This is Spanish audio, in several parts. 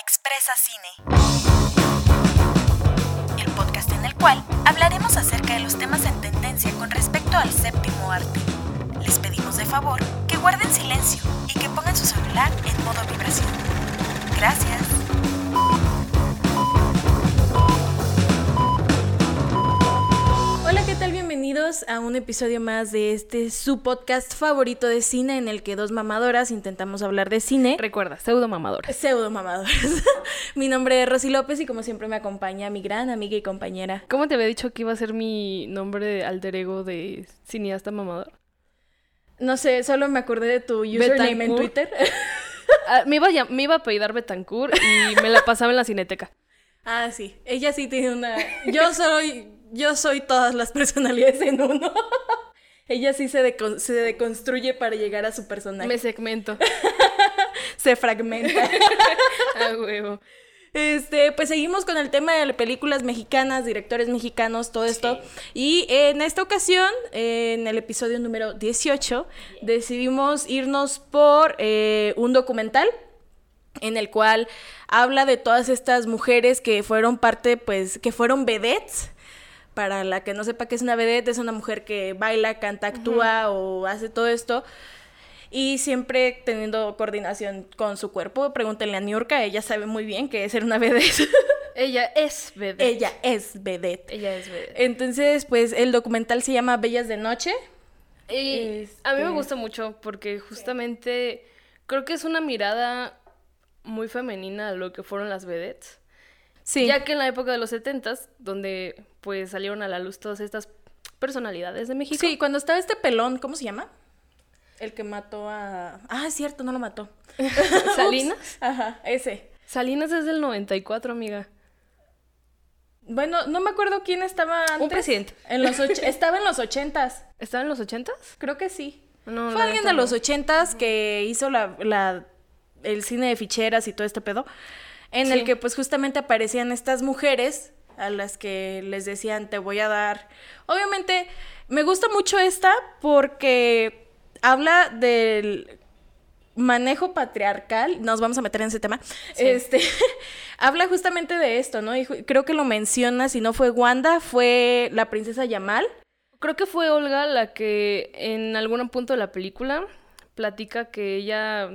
Expresa Cine. El podcast en el cual hablaremos acerca de los temas en tendencia con respecto al séptimo arte. Les pedimos de favor que guarden silencio y que pongan su celular en modo vibración. Gracias. Bienvenidos a un episodio más de este su podcast favorito de cine en el que dos mamadoras intentamos hablar de cine. Recuerda, pseudo mamadora. Pseudo mamadoras. mi nombre es Rosy López y como siempre me acompaña mi gran amiga y compañera. ¿Cómo te había dicho que iba a ser mi nombre de alter ego de cineasta mamador? No sé, solo me acordé de tu username en. Twitter. Ah, me, iba a, me iba a pedir Betancourt y me la pasaba en la cineteca. ah, sí. Ella sí tiene una. Yo soy. Yo soy todas las personalidades en uno. Ella sí se, decon- se deconstruye para llegar a su personaje. Me segmento. Se fragmenta. A huevo. Este, pues seguimos con el tema de películas mexicanas, directores mexicanos, todo esto. Y en esta ocasión, en el episodio número 18, decidimos irnos por eh, un documental en el cual habla de todas estas mujeres que fueron parte, pues, que fueron vedettes. Para la que no sepa qué es una vedette, es una mujer que baila, canta, actúa o hace todo esto. Y siempre teniendo coordinación con su cuerpo. Pregúntenle a Niurka, ella sabe muy bien que es ser una vedette. Ella es vedette. ella es vedette. Ella es vedette. Entonces, pues el documental se llama Bellas de Noche. Y a mí me Este- gusta mucho porque justamente creo que es una mirada muy femenina a lo que fueron las vedettes. Sí. Ya que en la época de los 70s, donde pues salieron a la luz todas estas personalidades de México. Sí, cuando estaba este pelón, ¿cómo se llama? El que mató a... Ah, es cierto, no lo mató. Salinas. Ajá, ese. Salinas es del 94, amiga. Bueno, no me acuerdo quién estaba antes. presidente. En los och- estaba en los ochentas. ¿Estaba en los 80s? Creo que sí. No, Fue alguien de los ochentas que hizo la, la- el cine de ficheras y todo este pedo. En el que pues justamente aparecían estas mujeres a las que les decían te voy a dar. Obviamente me gusta mucho esta porque habla del manejo patriarcal, nos vamos a meter en ese tema, este, habla justamente de esto, ¿no? Y creo que lo menciona, si no fue Wanda, fue la princesa Yamal. Creo que fue Olga la que en algún punto de la película platica que ella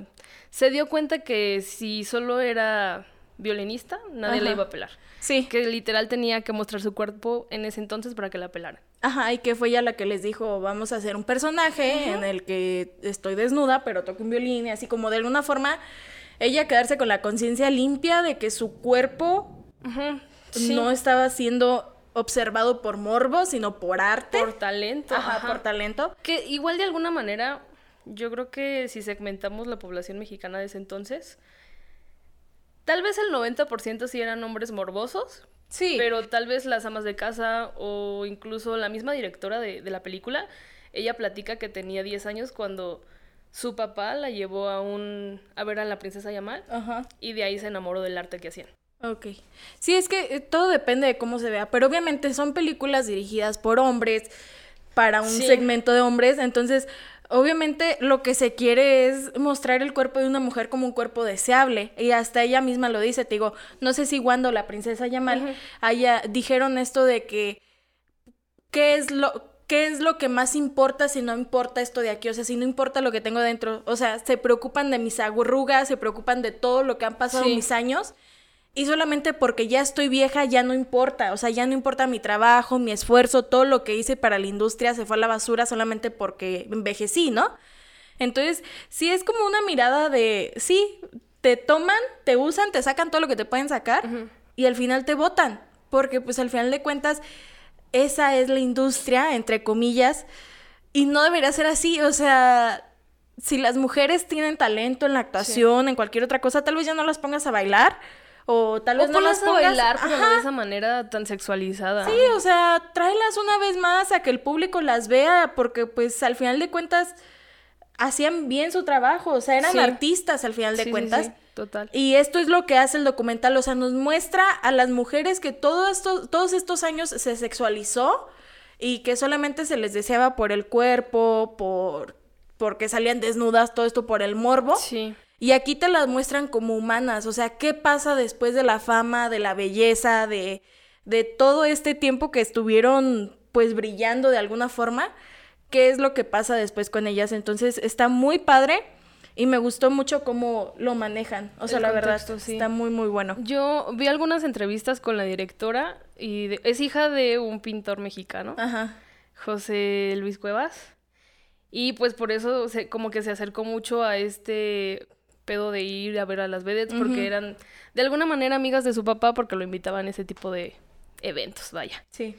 se dio cuenta que si solo era violinista, nadie la iba a pelar. Sí. Que literal tenía que mostrar su cuerpo en ese entonces para que la pelaran. Ajá, y que fue ella la que les dijo, vamos a hacer un personaje en el que estoy desnuda, pero toco un violín, y así como de alguna forma ella quedarse con la conciencia limpia de que su cuerpo Sí. no estaba siendo observado por morbo, sino por arte. Por talento. Ajá. por talento. Que igual de alguna manera, yo creo que si segmentamos la población mexicana de ese entonces, tal vez el 90% sí eran hombres morbosos, Sí. pero tal vez las amas de casa o incluso la misma directora de, de la película, ella platica que tenía 10 años cuando su papá la llevó a un a ver a la princesa Yamal Ajá. y de ahí se enamoró del arte que hacían. Ok. Sí, es que eh, todo depende de cómo se vea, pero obviamente son películas dirigidas por hombres, para un Sí. segmento de hombres, entonces obviamente lo que se quiere es mostrar el cuerpo de una mujer como un cuerpo deseable, y hasta ella misma lo dice, te digo, no sé si cuando la princesa Yamal haya, dijeron esto de que, ¿qué es lo... ¿Qué es lo que más importa si no importa esto de aquí? O sea, si no importa lo que tengo dentro. O sea, se preocupan de mis arrugas, se preocupan de todo lo que han pasado Sí. mis años. Y solamente porque ya estoy vieja ya no importa, o sea, ya no importa mi trabajo, mi esfuerzo, todo lo que hice para la industria se fue a la basura solamente porque envejecí, ¿no? Entonces, sí es como una mirada de, sí, te toman, te usan, te sacan todo lo que te pueden sacar y al final te votan, porque pues al final de cuentas esa es la industria, entre comillas, y no debería ser así, o sea, si las mujeres tienen talento en la actuación, en cualquier otra cosa, tal vez ya no las pongas a bailar o tal vez O no las a pongas bailar, pero no de esa manera tan sexualizada. Sí, o sea, tráelas una vez más a que el público las vea, porque pues al final de cuentas hacían bien su trabajo, o sea, eran Sí. artistas al final de sí, cuentas. sí, total. Y esto es lo que hace el documental, o sea, nos muestra a las mujeres que todo esto, todos estos años se sexualizó y que solamente se les deseaba por el cuerpo, por porque salían desnudas, todo esto por el morbo. Sí. Y aquí te las muestran como humanas, o sea, ¿qué pasa después de la fama, de la belleza, de, de todo este tiempo que estuvieron pues brillando de alguna forma? ¿Qué es lo que pasa después con ellas? Entonces está muy padre y me gustó mucho cómo lo manejan. O sea, El la verdad, sí. está muy, muy bueno. Yo vi algunas entrevistas con la directora y de- es hija de un pintor mexicano, Ajá. José Luis Cuevas. Y pues por eso se, como que se acercó mucho a este pedo de ir a ver a las vedettes porque eran de alguna manera amigas de su papá porque lo invitaban a ese tipo de eventos, vaya. Sí.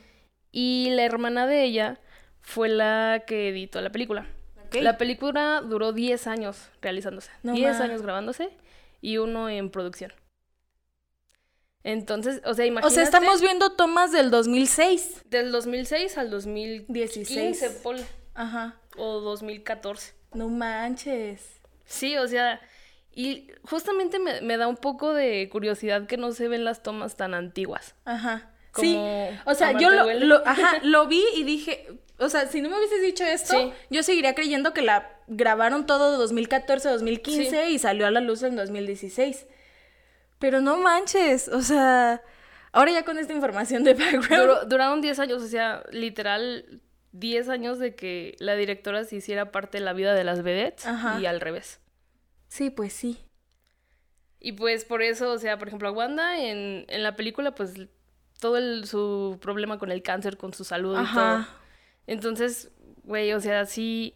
Y la hermana de ella fue la que editó la película. La película duró 10 años realizándose. No 10 ma. años grabándose y uno en producción. Entonces, o sea, O imagínate. sea, estamos viendo tomas del 2006. Del 2006 al 2015, 16. ponle, Ajá. o 2014. No manches. Sí, o sea, y justamente me, me da un poco de curiosidad que no se ven las tomas tan antiguas. Ajá. Sí. O sea, yo lo, lo- ajá, lo vi y dije, o sea, si no me hubieses dicho esto, Sí. yo seguiría creyendo que la grabaron todo 2014, 2015 y salió a la luz en 2016. Pero no manches, o sea, ahora ya con esta información de background. Duró- duraron 10 años, o sea, literal 10 años de que la directora se hiciera parte de la vida de las vedettes Ajá. y al revés. Sí, pues sí. Y pues por eso, o sea, por ejemplo, a Wanda en, en la película, pues todo el- su problema con el cáncer, con su salud y todo. Entonces, güey, o sea, sí,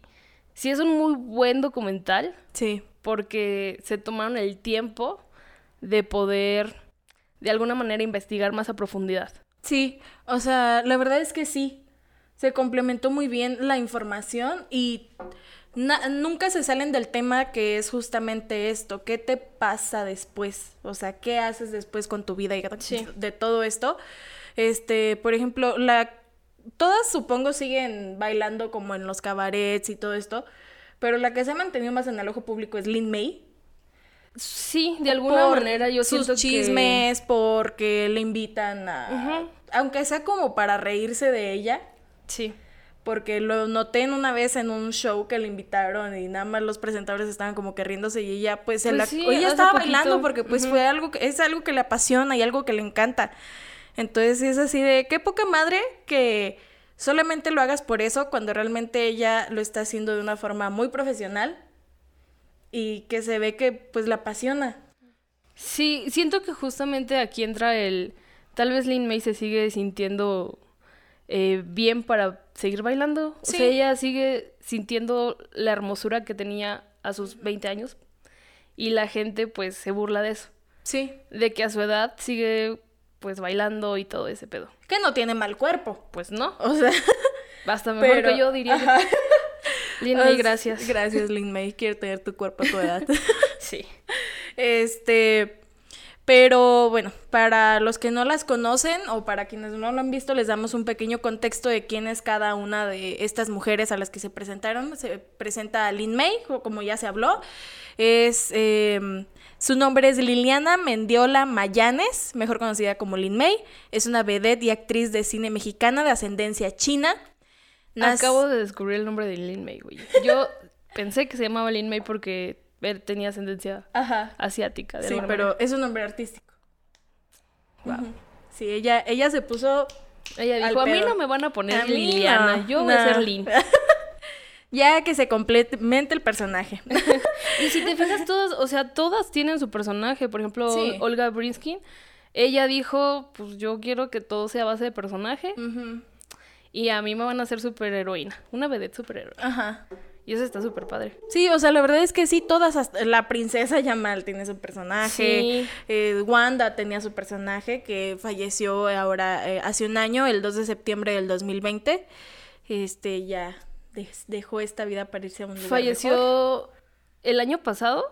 sí es un muy buen documental Sí. porque se tomaron el tiempo de poder, de alguna manera, investigar más a profundidad. Sí, o sea, la verdad es que sí. Se complementó muy bien la información y na- nunca se salen del tema que es justamente esto. ¿Qué te pasa después? O sea, ¿qué haces después con tu vida y Sí. de todo esto? Este, por ejemplo, la todas supongo siguen bailando como en los cabarets y todo esto, pero la que se ha mantenido más en el ojo público es Lin May. Sí, de alguna por manera yo sus siento que... chismes, porque le invitan a... Ujú. Aunque sea como para reírse de ella, Sí. Porque lo noté en una vez en un show que le invitaron y nada más los presentadores estaban como que riéndose y ella pues, Pues la... sí, ella estaba poquito. bailando porque pues fue algo que es algo que le apasiona y algo que le encanta. Entonces es así de qué poca madre que solamente lo hagas por eso cuando realmente ella lo está haciendo de una forma muy profesional y que se ve que pues la apasiona. Sí, siento que justamente aquí entra el... Tal vez Lin May se sigue sintiendo eh, bien para seguir bailando. O Sí. sea, ella sigue sintiendo la hermosura que tenía a sus 20 años. Y la gente pues se burla de eso. Sí. De que a su edad sigue pues bailando y todo ese pedo. Que no tiene mal cuerpo. Pues no, O sea, basta mejor pero que yo diría. ajá. Lin May, gracias. Gracias, Lin May. Quiero tener tu cuerpo a tu edad. Sí. este. Pero bueno, para los que no las conocen o para quienes no lo han visto, les damos un pequeño contexto de quién es cada una de estas mujeres a las que se presentaron. Se presenta Lin May, como ya se habló. Es. eh, su nombre es Liliana Mendiola Mayanes, mejor conocida como Lin May. Es una vedette y actriz de cine mexicana de ascendencia china. Acabo de descubrir el nombre de Lin May, güey. Yo pensé que se llamaba Lin May porque él tenía ascendencia Ajá. asiática. De Sí, pero manera. es un nombre artístico. Wow. Sí, ella, ella se puso Ella dijo, a mí no me van a poner A Liliana, no, yo voy a no". ser Lin. ya que se complemente el personaje. y si te fijas, todas, o sea, todas tienen su personaje. Por ejemplo, Sí. Olga Brinskin, ella dijo, pues yo quiero que todo sea base de personaje y a mí me van a hacer superheroína, una vedette superheroína. Ajá. Y eso está súper padre. Sí, o sea, la verdad es que sí, todas, hasta la princesa Yamal tiene su personaje, Sí. eh, Wanda tenía su personaje que falleció ahora eh, hace un año, el 2 de septiembre del 2020, este ya de- dejó esta vida para irse a un lugar mejor. Falleció el año pasado.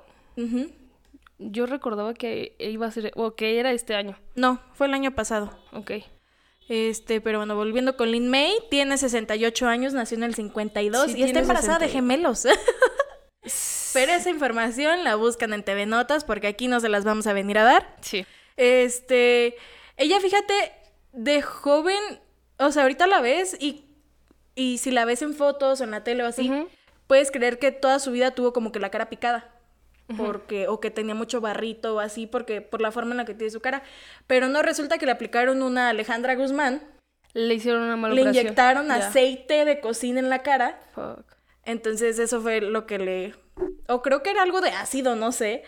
Yo recordaba que iba a ser, o que era este año. No, fue el año pasado. Ok. Este, pero bueno, volviendo con Lin May, tiene 68 años, nació en el 52 Sí, y está embarazada de 68. gemelos. pero esa información la buscan en TV Notas porque aquí no se las vamos a venir a dar. Sí. Este, ella fíjate, de joven, o sea, ahorita la ves y, y si la ves en fotos o en la tele o así, puedes creer que toda su vida tuvo como que la cara picada. Porque o que tenía mucho barrito o así porque por la forma en la que tiene su cara, pero no resulta que le aplicaron una Alejandra Guzmán, Le hicieron una mala le operación. inyectaron aceite de cocina en la cara, Fuck. entonces eso fue lo que le o creo que era algo de ácido, no sé,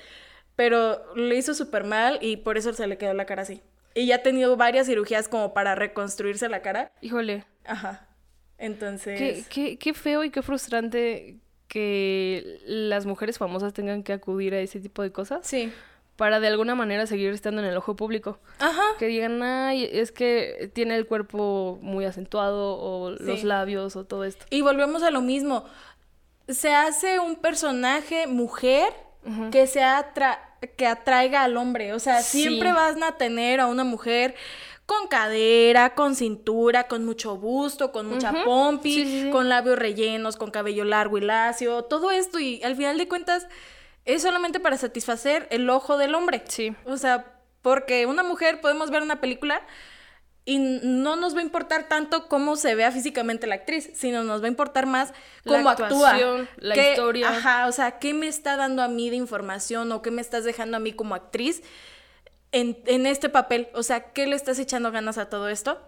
pero le hizo súper mal y por eso se le quedó la cara así. Y ya ha tenido varias cirugías como para reconstruirse la cara. Híjole, Ajá. Entonces. qué, qué, qué feo y qué frustrante que las mujeres famosas tengan que acudir a ese tipo de cosas Sí. para de alguna manera seguir estando en el ojo público. Ajá. Que digan, ay, es que tiene el cuerpo muy acentuado o los labios o todo esto. Y volvemos a lo mismo. Se hace un personaje mujer que se atra- que atraiga al hombre. O sea, Sí. siempre van a tener a una mujer con cadera, con cintura, con mucho busto, con mucha Ujú. pompi, Sí, sí, sí. con labios rellenos, con cabello largo y lacio, todo esto. Y al final de cuentas es solamente para satisfacer el ojo del hombre. Sí. O sea, porque una mujer podemos ver una película y no nos va a importar tanto cómo se vea físicamente la actriz, sino nos va a importar más La cómo actúa. actuación, la Qué- historia. Ajá, o sea, qué me está dando a mí de información o qué me estás dejando a mí como actriz en, en este papel. O sea, ¿qué le estás echando ganas a todo esto?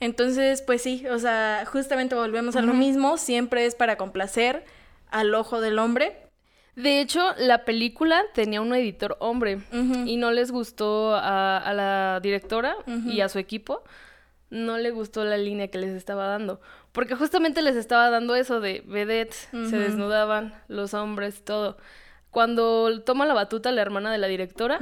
Entonces, pues sí, o sea, justamente volvemos a lo mismo, siempre es para complacer al ojo del hombre. De hecho, la película tenía un editor hombre y no les gustó a, a la directora y a su equipo. No le gustó la línea que les estaba dando. Porque justamente les estaba dando eso de vedettes, se desnudaban, los hombres, todo. Cuando toma la batuta la hermana de la directora,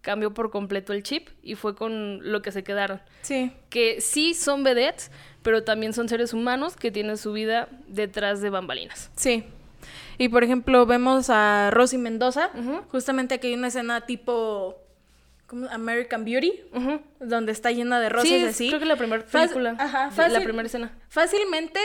cambió por completo el chip y fue con lo que se quedaron. Sí. Que sí son vedettes, pero también son seres humanos que tienen su vida detrás de bambalinas. Sí. Y por ejemplo, vemos a Rosy Mendoza. Justamente aquí hay una escena tipo. ¿cómo? American Beauty. Donde está llena de rosas Sí, así. creo que la primera Fácil- película. ajá, fácil- La primera escena. Fácilmente,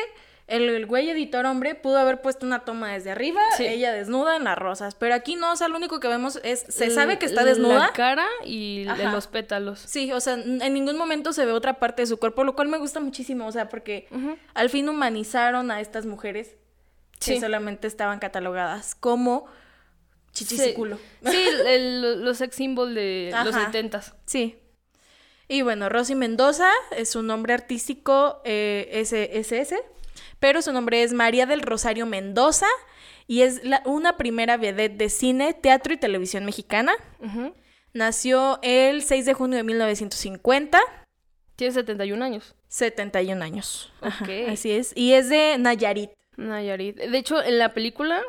el, el güey editor hombre pudo haber puesto una toma desde arriba, Sí. ella desnuda en las rosas. Pero aquí no, o sea, lo único que vemos es. Se sabe que está desnuda. La cara y de los pétalos. Sí, o sea, en ningún momento se ve otra parte de su cuerpo, lo cual me gusta muchísimo, o sea, porque al fin humanizaron a estas mujeres que solamente estaban catalogadas como chichis y Sí. culo. Sí, el- los sex symbol de los Ajá. setentas. Sí. Y bueno, Rosy Mendoza es su nombre artístico eh, SSS, pero su nombre es María del Rosario Mendoza y es la- una primera vedette de cine, teatro y televisión mexicana. Nació el 6 de junio de 1950, Tiene 71 años. 71 años. Ajá, Ok. así es. Y es de Nayarit. Nayarit. De hecho, en la película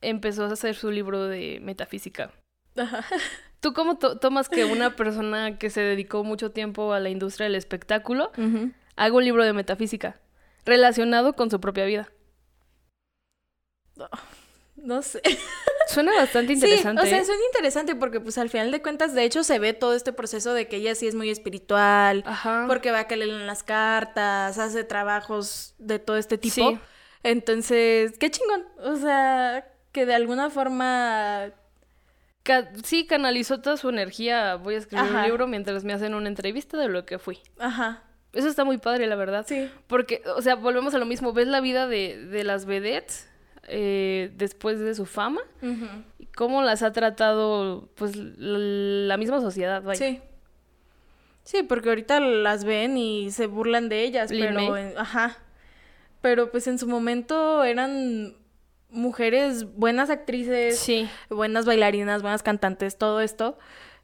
empezó a hacer su libro de metafísica. Ajá. ¿Tú cómo to- tomas que una persona que se dedicó mucho tiempo a la industria del espectáculo haga un libro de metafísica relacionado con su propia vida? No sé. Suena bastante Sí, interesante. o sea, ¿eh? suena interesante porque pues al final de cuentas, de hecho, se ve todo este proceso de que ella sí es muy espiritual, Ajá. porque va a que le leen las cartas, hace trabajos de todo este tipo. Sí. Entonces, qué chingón. O sea, que de alguna forma... Sí, canalizó toda su energía. Voy a escribir Ajá. un libro mientras me hacen una entrevista de lo que fui. Ajá. Eso está muy padre, la verdad. Sí. Porque, o sea, volvemos a lo mismo. Ves la vida de, de las vedettes eh, después de su fama y cómo las ha tratado, pues, la misma sociedad, vaya. Sí. Sí, porque ahorita las ven y se burlan de ellas, Lin pero... En- ajá. Pero pues en su momento eran mujeres buenas actrices, Sí. buenas bailarinas, buenas cantantes, todo esto.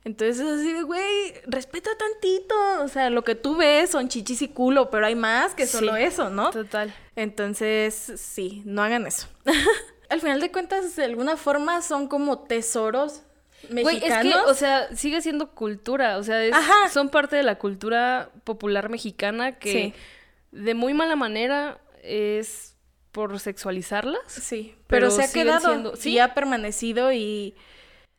Entonces es así de, güey, respeta tantito. O sea, lo que tú ves son chichis y culo, pero hay más que solo Sí. eso, ¿no? Total. Entonces, sí, no hagan eso. Al final de cuentas, de alguna forma son como tesoros Güey, mexicanos. es que, o sea, sigue siendo cultura. O sea, es- son parte de la cultura popular mexicana que Sí. de muy mala manera es por sexualizarlas. Sí, pero, pero se ha quedado siendo- ¿sí? y ha permanecido y...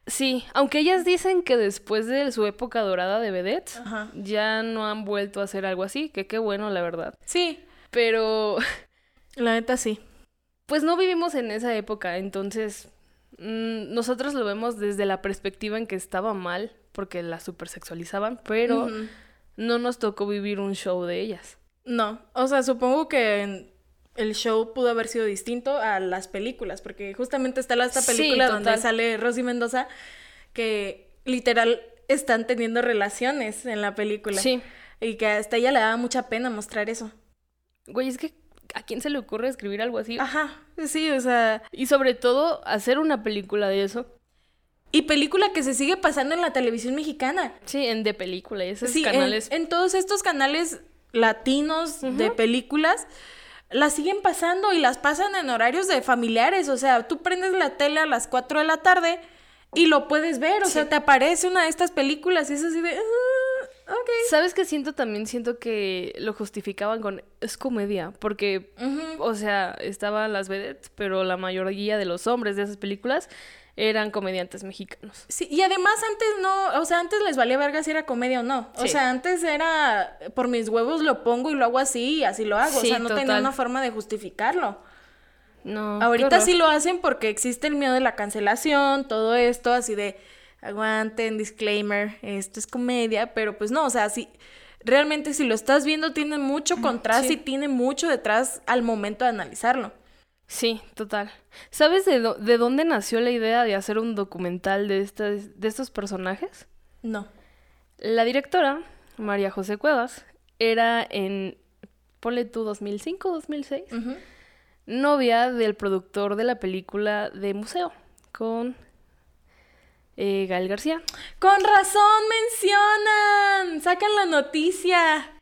Sí, aunque ellas dicen que después de su época dorada de vedettes, Ajá. ya no han vuelto a hacer algo así, que qué bueno, la verdad. Sí, Pero, la neta sí. pues no vivimos en esa época, entonces mm, nosotros lo vemos desde la perspectiva en que estaba mal, porque la supersexualizaban, pero no nos tocó vivir un show de ellas. No, o sea, supongo que el show pudo haber sido distinto a las películas, porque justamente está esta Sí, película donde sale Rosy Mendoza, que literal están teniendo relaciones en la película. Sí. Y que hasta ella le daba mucha pena mostrar eso. Güey, es que ¿a quién se le ocurre escribir algo así? Ajá, sí, o sea... Y sobre todo, hacer una película de eso. Y película que se sigue pasando en la televisión mexicana. Sí, en de película, y esos Sí, en- canales. En, todos estos canales latinos de películas, las siguen pasando y las pasan en horarios de familiares. O sea, tú prendes la tele a las 4 de la tarde y lo puedes ver. O Sí. sea, te aparece una de estas películas y es así de. "Ah, ok. ¿Sabes qué siento? También siento que lo justificaban con es comedia, porque, o sea, estaban las vedettes, pero la mayoría de los hombres de esas películas eran comediantes mexicanos. Sí, y además antes no, o sea, antes les valía verga si era comedia o no. O Sí. sea, antes era por mis huevos lo pongo y lo hago así y así lo hago. Sí, o sea, no tenía total. una forma de justificarlo. No. Ahorita sí lo hacen porque existe el miedo de la cancelación, todo esto, así de aguanten, disclaimer, esto es comedia, pero pues no, o sea, sí, realmente si lo estás viendo tiene mucho contraste sí. y tiene mucho detrás al momento de analizarlo. Sí, total. ¿Sabes de, dó- de dónde nació la idea de hacer un documental de, estas, de estos personajes? No. La directora, María José Cuevas, era en, ponle tú, 2005, 2006, Ujú. novia del productor de la película de Museo, con eh, Gael García. Con razón mencionan, sacan la noticia.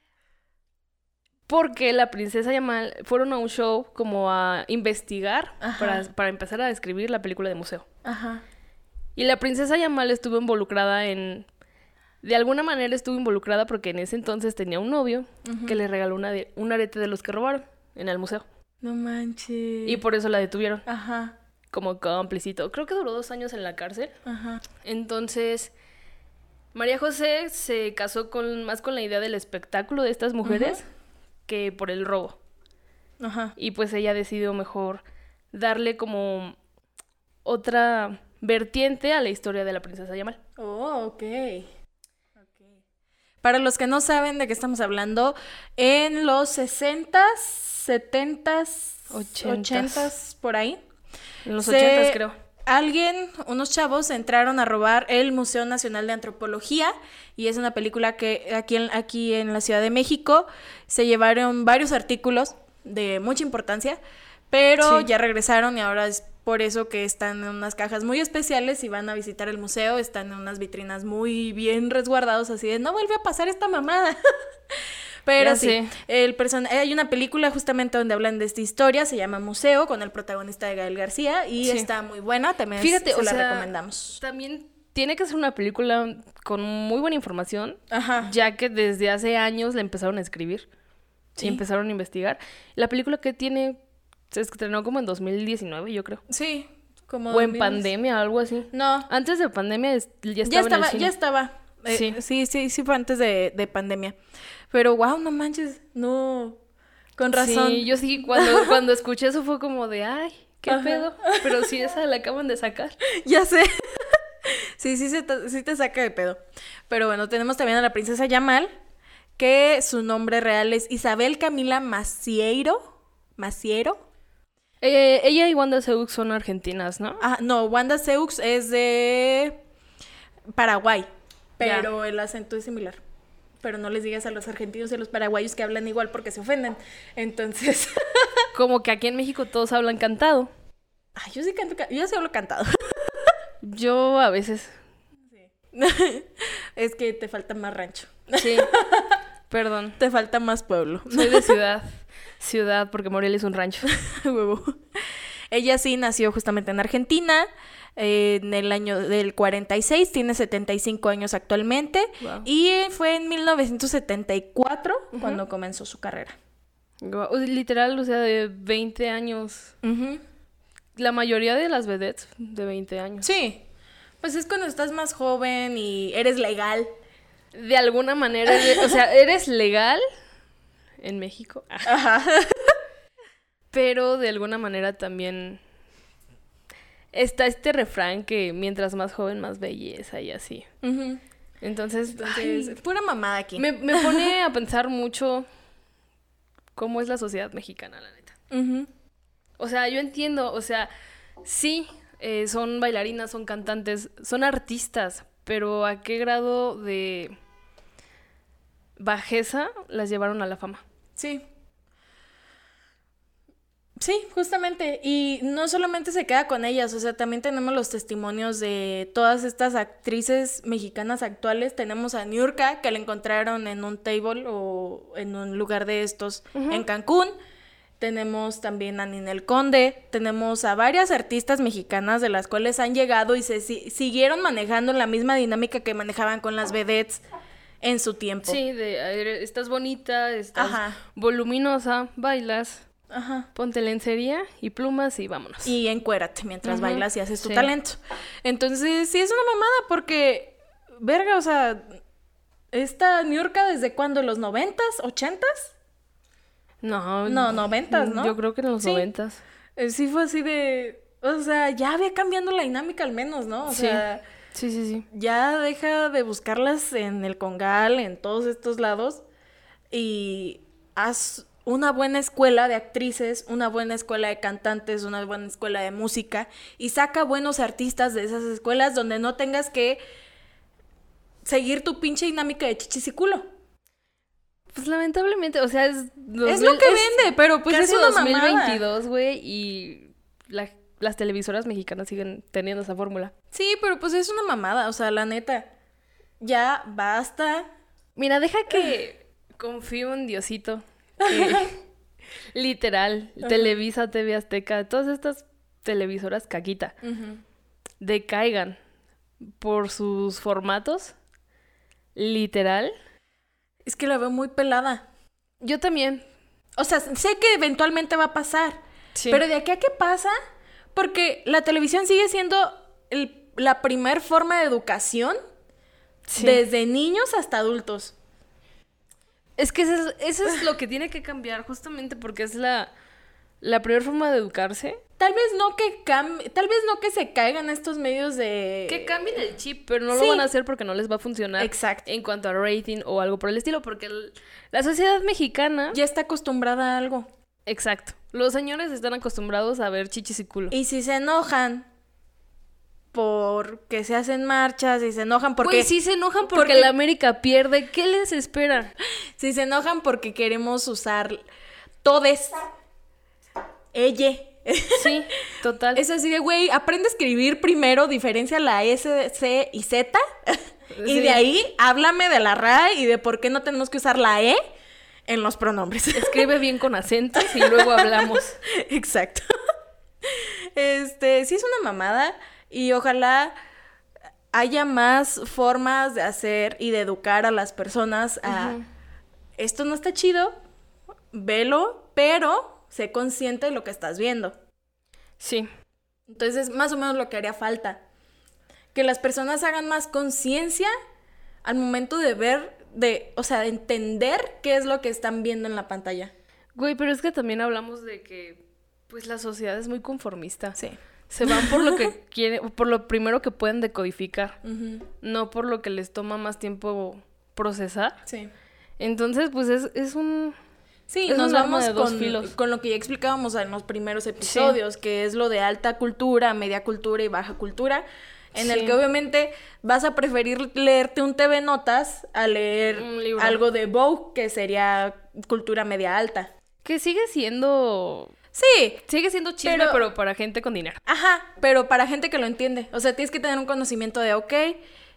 Porque la princesa Yamal fueron a un show como a investigar para, para empezar a escribir la película de Museo. Ajá. Y la princesa Yamal estuvo involucrada en... De alguna manera estuvo involucrada porque en ese entonces tenía un novio que le regaló una de- un arete de los que robaron en el museo. No manches. Y por eso la detuvieron Ajá. como cómplicito. Creo que duró dos años en la cárcel. Ajá. Entonces, María José se casó con, más con la idea del espectáculo de estas mujeres que por el robo. Ajá. Y pues ella decidió mejor darle como otra vertiente a la historia de la princesa Yamal. Oh, ok. Ok. Para los que no saben de qué estamos hablando, en los 60s, 70s, 80s. 80s, por ahí, En los se- ochentas, creo. Alguien, unos chavos, entraron a robar el Museo Nacional de Antropología y es una película que aquí en, aquí en la Ciudad de México se llevaron varios artículos de mucha importancia, pero Sí. ya regresaron y ahora es por eso que están en unas cajas muy especiales y van a visitar el museo, están en unas vitrinas muy bien resguardados, así de no vuelve a pasar esta mamada. Pero Ya sí, sé. el person- hay una película justamente donde hablan de esta historia, se llama Museo, con el protagonista de Gael García, y Sí. está muy buena, también Fíjate, se o la sea, recomendamos. También tiene que ser una película con muy buena información, Ajá. ya que desde hace años la empezaron a escribir Sí. y empezaron a investigar. La película que tiene se estrenó como en 2019, yo creo. Sí, como O en 2000. pandemia, algo así. No, Antes de pandemia ya estaba, ya en el estaba, cine. ya estaba. Eh, Sí. sí, sí, sí fue antes de, de pandemia. Pero wow, no manches, no. Con razón. Sí, yo sí, cuando, cuando escuché eso fue como de, ay, qué Ajá. pedo. Pero sí, esa la acaban de sacar. Ya sé. sí, sí, se sí te saca de pedo. Pero bueno, tenemos también a la princesa Yamal, que su nombre real es Isabel Camila Maciero. Maciero. Eh, ella y Wanda Seux son argentinas, ¿no? Ah, no, Wanda Seux es de Paraguay, pero el acento es similar. Pero no les digas a los argentinos y a los paraguayos que hablan igual porque se ofenden. Entonces, Como que aquí en México todos hablan cantado. Ay, yo sí canto, ca- yo sí hablo cantado. Yo a veces. es que te falta más rancho. Sí. Perdón. Te falta más pueblo. Soy de ciudad. Ciudad, porque Morelia es un rancho. Huevo. Ella sí nació justamente en Argentina. eh, en el año del 46, tiene 75 años actualmente Wow. y fue en 1974 cuando comenzó su carrera. Literal, o sea, de 20 años. La mayoría de las vedettes de 20 años. Sí, pues es cuando estás más joven y eres legal. De alguna manera, o sea, eres legal en México. Ajá. Pero de alguna manera también está este refrán que mientras más joven, más belleza y así. Entonces, Entonces, ay, pura mamada aquí. me, me pone a pensar mucho cómo es la sociedad mexicana, la neta. O sea, yo entiendo, o sea, sí, eh, son bailarinas, son cantantes, son artistas, pero ¿a qué grado de bajeza las llevaron a la fama? Sí. Sí, justamente. Y no solamente se queda con ellas, o sea, también tenemos los testimonios de todas estas actrices mexicanas actuales. Tenemos a Niurka, que la encontraron en un table o en un lugar de estos en Cancún. Tenemos también a Ninel Conde. Tenemos a varias artistas mexicanas de las cuales han llegado y se si- siguieron manejando la misma dinámica que manejaban con las vedettes en su tiempo. Sí, de, estás bonita, estás Ajá. voluminosa, bailas, Ajá. ponte lencería y plumas y vámonos. y encuérate mientras bailas y haces tu sí. talento. Entonces, sí es una mamada porque, verga, o sea, esta Niurka desde cuándo, los noventas, ochentas? No, No, noventas, ¿no? Yo creo que en los noventas. Eh, Sí fue así de, o sea, ya había cambiando la dinámica al menos, ¿no? O Sí. sea, Sí, sí, sí. ya deja de buscarlas en el Congal, en todos estos lados y haz una buena escuela de actrices, una buena escuela de cantantes, una buena escuela de música y saca buenos artistas de esas escuelas donde no tengas que seguir tu pinche dinámica de chichis y culo. Pues lamentablemente, o sea, es... es 2000 lo que vende, pero pues es una mamada. 2022, güey, y la- las televisoras mexicanas siguen teniendo esa fórmula. Sí, pero pues es una mamada, o sea, la neta. Ya basta. Mira, deja que confío en Diosito. literal, Televisa, TV Azteca, todas estas televisoras caquita, decaigan por sus formatos. Literal. Es que la veo muy pelada. Yo también. O sea, sé que eventualmente va a pasar. Sí. Pero de aquí a qué pasa, porque la televisión sigue siendo el- la primer forma de educación Sí. desde niños hasta adultos. Es que eso es, eso es lo que tiene que cambiar, justamente porque es la, la primera forma de educarse. Tal vez no que cambie, tal vez no que se caigan estos medios de Que cambien el chip, pero no Sí. lo van a hacer porque no les va a funcionar. Exacto. En cuanto a rating o algo por el estilo, porque el- la sociedad mexicana. ya está acostumbrada a algo. Exacto. Los señores están acostumbrados a ver chichis y culo. Y si se enojan porque se hacen marchas y se enojan porque Güey, sí se enojan porque, porque- la América pierde. ¿Qué les espera? si se enojan porque queremos usar todes ella Sí, total. Es así de, güey, aprende a escribir primero, diferencia la S, C y Z. y Sí. de ahí háblame de la RAE y de por qué no tenemos que usar la E en los pronombres. Escribe bien con acentos y luego hablamos. Exacto. Este, sí es una mamada y ojalá haya más formas de hacer y de educar a las personas a esto no está chido, velo, pero sé consciente de lo que estás viendo. Sí. Entonces, más o menos lo que haría falta. Que las personas hagan más conciencia al momento de ver, de, o sea, de entender qué es lo que están viendo en la pantalla. Güey, pero es que también hablamos de que, pues, la sociedad es muy conformista. Sí. Se van por lo que quieren, por lo primero que pueden decodificar, no por lo que les toma más tiempo procesar. Sí. Entonces, pues es, es un... Sí, Es nos vamos con, con lo que ya explicábamos en los primeros episodios, que es lo de alta cultura, media cultura y baja cultura, en el que obviamente vas a preferir leerte un TV Notas a leer algo de Vogue, que sería cultura media alta. Que sigue siendo... Sí, Sigue siendo chisme, Pero- pero, para gente con dinero. Ajá, pero para gente que lo entiende. O sea, tienes que tener un conocimiento de, ok,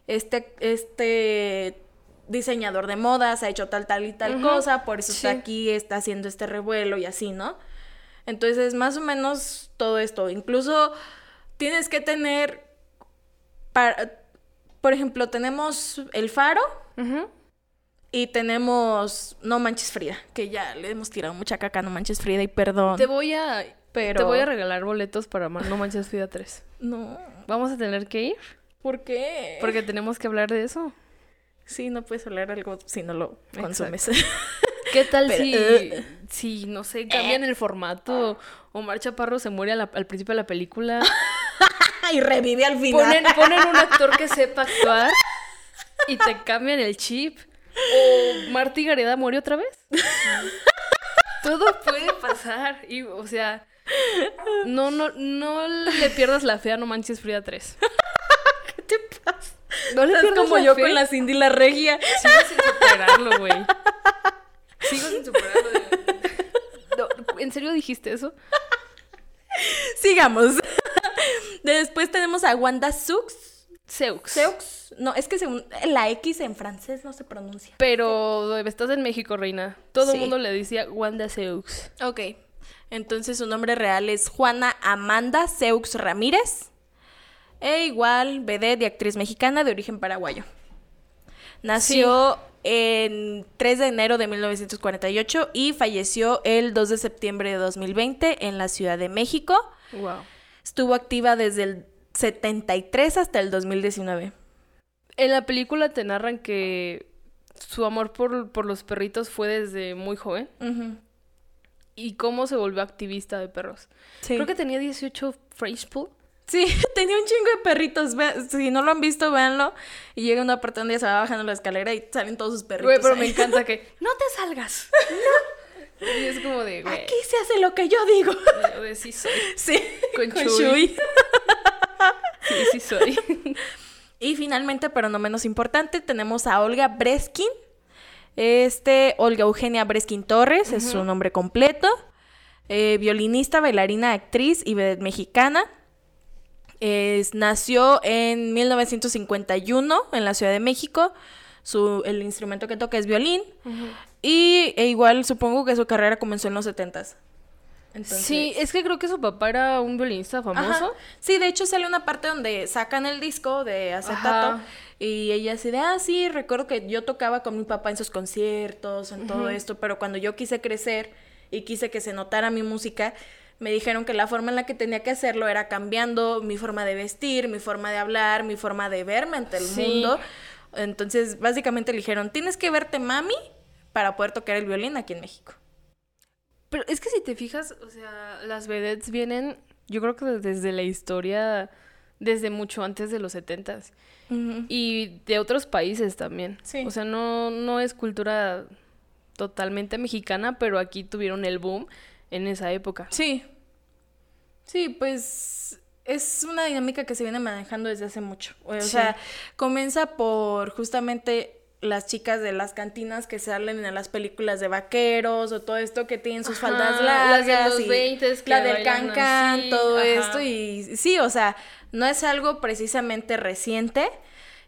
este, este diseñador de modas ha hecho tal, tal y tal cosa, por eso está aquí, está haciendo este revuelo y así, ¿no? Entonces, más o menos todo esto. Incluso tienes que tener, para, por ejemplo, tenemos El Faro Ujú. Y tenemos No Manches Frida, que ya le hemos tirado mucha caca a No Manches Frida y perdón. Te voy a... Pero- Te voy a regalar boletos para No Manches Frida 3. No, Vamos a tener que ir ¿por qué? porque tenemos que hablar de eso. Sí, no puedes hablar algo si no lo consumes. ¿Qué tal Pero, si, si, no sé, cambian el formato? Omar Chaparro se muere la- al principio de la película. y revive al final. Ponen, ponen un actor que sepa actuar y te cambian el chip. O Marty Gareda muere otra vez. Todo puede pasar. Y, o sea, no, no, no le pierdas la fe a No Manches Frida 3. ¿Qué te pasa? No le Estás pierdas como la yo fe. con la Cindy la regia. Sigo sin superarlo, güey. Sigo sin superarlo. No, ¿En serio dijiste eso? Sigamos. Después tenemos a Wanda Sux. Seux. Seux. No, es que según la X en francés no se pronuncia. Pero estás en México, reina. Todo el Sí. mundo le decía Wanda Seux. Ok. Entonces su nombre real es Juana Amanda Seux Ramírez. E igual, vedette y actriz mexicana de origen paraguayo. Nació en 3 de enero de 1948 y falleció el 2 de septiembre de 2020 en la Ciudad de México. Wow. Estuvo activa desde el 73 hasta el 2019. En la película te narran que su amor por, por los perritos fue desde muy joven. Ujú. Y cómo se volvió activista de perros. Sí. Creo que tenía 18 French Pool. Sí, tenía un chingo de perritos. Si no lo han visto, véanlo. Y llega una parte donde se va bajando la escalera y salen todos sus perritos. Güey, pero ahí. me encanta que no te salgas. No. Y es como de, güey. Aquí se hace lo que yo digo. de- de sí soy. Sí, Con con Chuy. Chuy. Sí, sí soy. Y finalmente, pero no menos importante, tenemos a Olga Breskin. Este, Olga Eugenia Breskin Torres, es su nombre completo. Eh, violinista, bailarina, actriz y vedette mexicana. Es- nació en 1951 en la Ciudad de México. Su, el instrumento que toca es violín. Y e igual supongo que su carrera comenzó en los 70s. Entonces- Sí, es que creo que su papá era un violinista famoso. Ajá. Sí, de hecho sale una parte donde sacan el disco de acetato Ajá. y ella así de, ah, sí, recuerdo que yo tocaba con mi papá en sus conciertos, en todo esto, pero cuando yo quise crecer y quise que se notara mi música, me dijeron que la forma en la que tenía que hacerlo era cambiando mi forma de vestir, mi forma de hablar, mi forma de verme ante el Sí. mundo. Entonces, básicamente le dijeron, tienes que verte mami para poder tocar el violín aquí en México. Pero es que si te fijas, o sea, las vedettes vienen, yo creo que desde la historia, desde mucho antes de los setentas. Y de otros países también. Sí. O sea, no, no es cultura totalmente mexicana, pero aquí tuvieron el boom en esa época. Sí. Sí, pues es una dinámica que se viene manejando desde hace mucho. O Sí. sea, comienza por justamente las chicas de las cantinas que salen en las películas de vaqueros o todo esto que tienen sus Ajá, faldas de largas los y 20s que la del bailan can así, todo ajá. esto y sí, o sea, no es algo precisamente reciente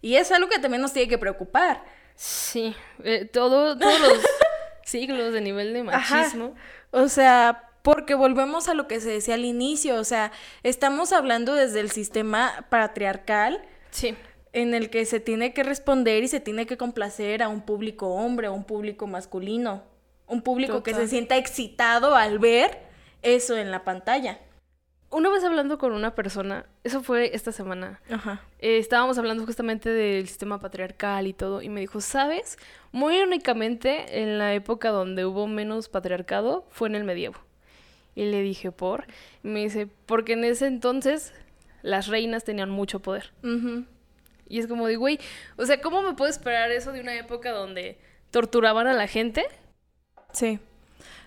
y es algo que también nos tiene que preocupar. Sí, eh, todo, todos los siglos de nivel de Ajá. machismo. O sea, porque volvemos a lo que se decía al inicio, o sea, estamos hablando desde el sistema patriarcal Sí. En el que se tiene que responder y se tiene que complacer a un público hombre, a un público masculino, un público que se sienta excitado al ver eso en la pantalla. Una vez hablando con una persona, eso fue esta semana, Ajá. eh, estábamos hablando justamente del sistema patriarcal y todo, y me dijo, ¿sabes? Muy únicamente en la época donde hubo menos patriarcado fue en el medievo. Y le dije, ¿por? Y me dice, porque en ese entonces las reinas tenían mucho poder. Ujú. Y es como de, güey, o sea, ¿cómo me puedo esperar eso de una época donde torturaban a la gente? Sí.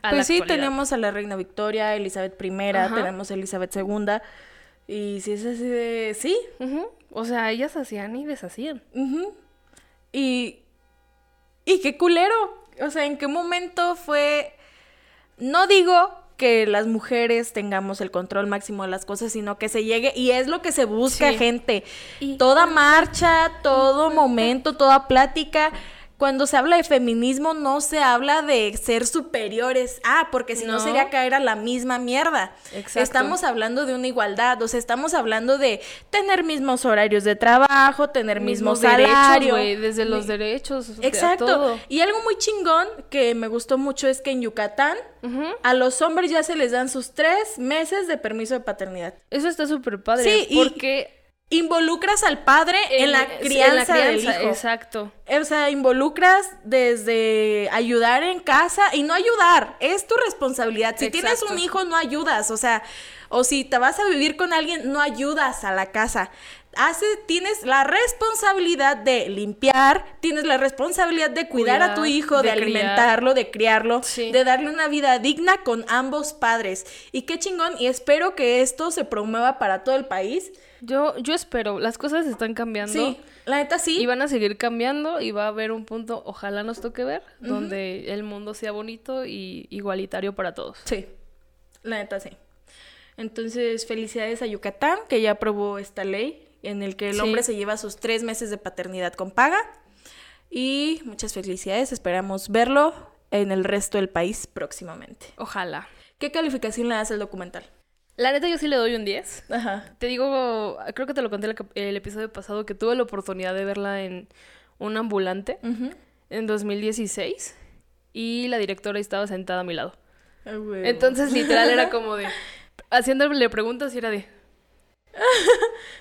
A pues sí, actualidad? tenemos a la reina Victoria, Elizabeth I, Ajá. tenemos a Elizabeth II. Y si es así de... Sí. O sea, ellas hacían y deshacían. Ujú. Y. Y qué culero. O sea, ¿en qué momento fue.? No digo que las mujeres tengamos el control máximo de las cosas, sino que se llegue. Y es lo que se busca, Sí. gente. Y- Toda marcha, todo momento, toda plática. Cuando se habla de feminismo, no se habla de ser superiores. Ah, porque si no, No. sería caer a la misma mierda. Exacto. Estamos hablando de una igualdad, o sea, estamos hablando de tener mismos horarios de trabajo, tener mismo Mismos derechos, desde los derechos. Exacto. todo. Y algo muy chingón que me gustó mucho es que en Yucatán a los hombres ya se les dan sus tres meses de permiso de paternidad. Eso está súper padre. Sí, y- porque Involucras al padre en, la crianza, del hijo. Exacto. O sea, involucras desde ayudar en casa y no ayudar, es tu responsabilidad. Si tienes un hijo, no ayudas, o sea, o si te vas a vivir con alguien, no ayudas a la casa. Hace, tienes la responsabilidad de limpiar, tienes la responsabilidad de cuidar, a tu hijo, de, de criar. alimentarlo, de criarlo, Sí. de darle una vida digna con ambos padres. Y qué chingón, y espero que esto se promueva para todo el país. Yo, yo espero, las cosas están cambiando. Sí, la neta sí. Y van a seguir cambiando y va a haber un punto, ojalá nos toque ver, donde el mundo sea bonito y igualitario para todos. Sí, la neta sí. Entonces, felicidades a Yucatán, que ya aprobó esta ley en el que el Sí. hombre se lleva sus tres meses de paternidad con paga. Y muchas felicidades, esperamos verlo en el resto del país próximamente. Ojalá. ¿Qué calificación le das al documental? La neta yo sí le doy un 10. Ajá. Te digo, creo que te lo conté el episodio pasado, que tuve la oportunidad de verla en un ambulante en 2016 y la directora estaba sentada a mi lado. Entonces literal era como de, haciéndole preguntas y era de,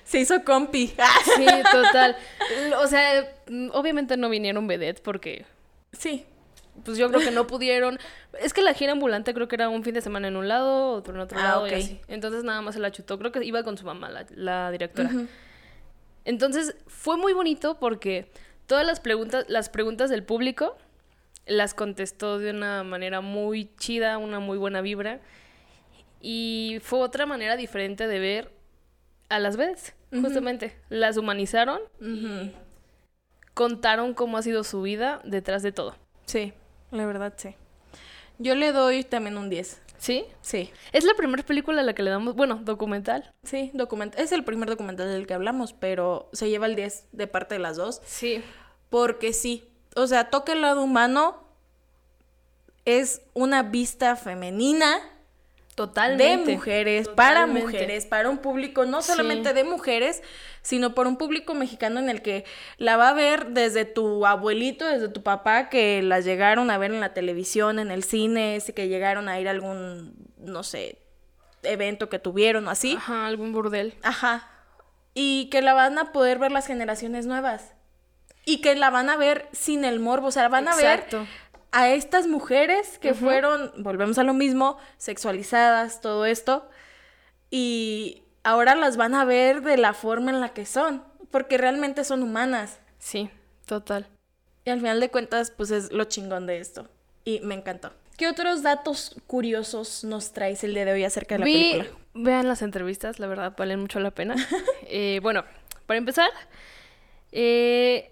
se hizo compi. sí, total. O sea, obviamente no vinieron vedettes porque sí. pues yo creo que no pudieron. Es que la gira ambulante creo que era un fin de semana en un lado, otro en otro Ah, lado y así. Entonces nada más se la chutó. Creo que iba con su mamá, la, la directora. Entonces fue muy bonito porque todas las preguntas, las preguntas del público las contestó de una manera muy chida, una muy buena vibra. Y fue otra manera diferente de ver a las veces, justamente. Las humanizaron, contaron cómo ha sido su vida detrás de todo. Sí, la verdad sí. Yo le doy también un 10. ¿Sí? Sí. Es la primera película a la que le damos, bueno, documental. Sí, document es el primer documental del que hablamos, pero se lleva el 10 de parte de las dos. Sí. Porque sí, o sea, toca el lado humano, es una vista femenina Totalmente. de mujeres, para mujeres, para un público no Sí. solamente de mujeres, sino por un público mexicano en el que la va a ver desde tu abuelito, desde tu papá, que las llegaron a ver en la televisión, en el cine, que llegaron a ir a algún, no sé, evento que tuvieron o así. Ajá, algún burdel. Ajá. Y que la van a poder ver las generaciones nuevas. Y que la van a ver sin el morbo. O sea, van a Exacto. ver a estas mujeres que fueron, volvemos a lo mismo, sexualizadas, todo esto. Y ahora las van a ver de la forma en la que son. Porque realmente son humanas. Sí, total. Y al final de cuentas, pues es lo chingón de esto. Y me encantó. ¿Qué otros datos curiosos nos traes el día de hoy acerca de la Vi- película? Vean las entrevistas, la verdad, valen mucho la pena. Eh, bueno, para empezar, eh,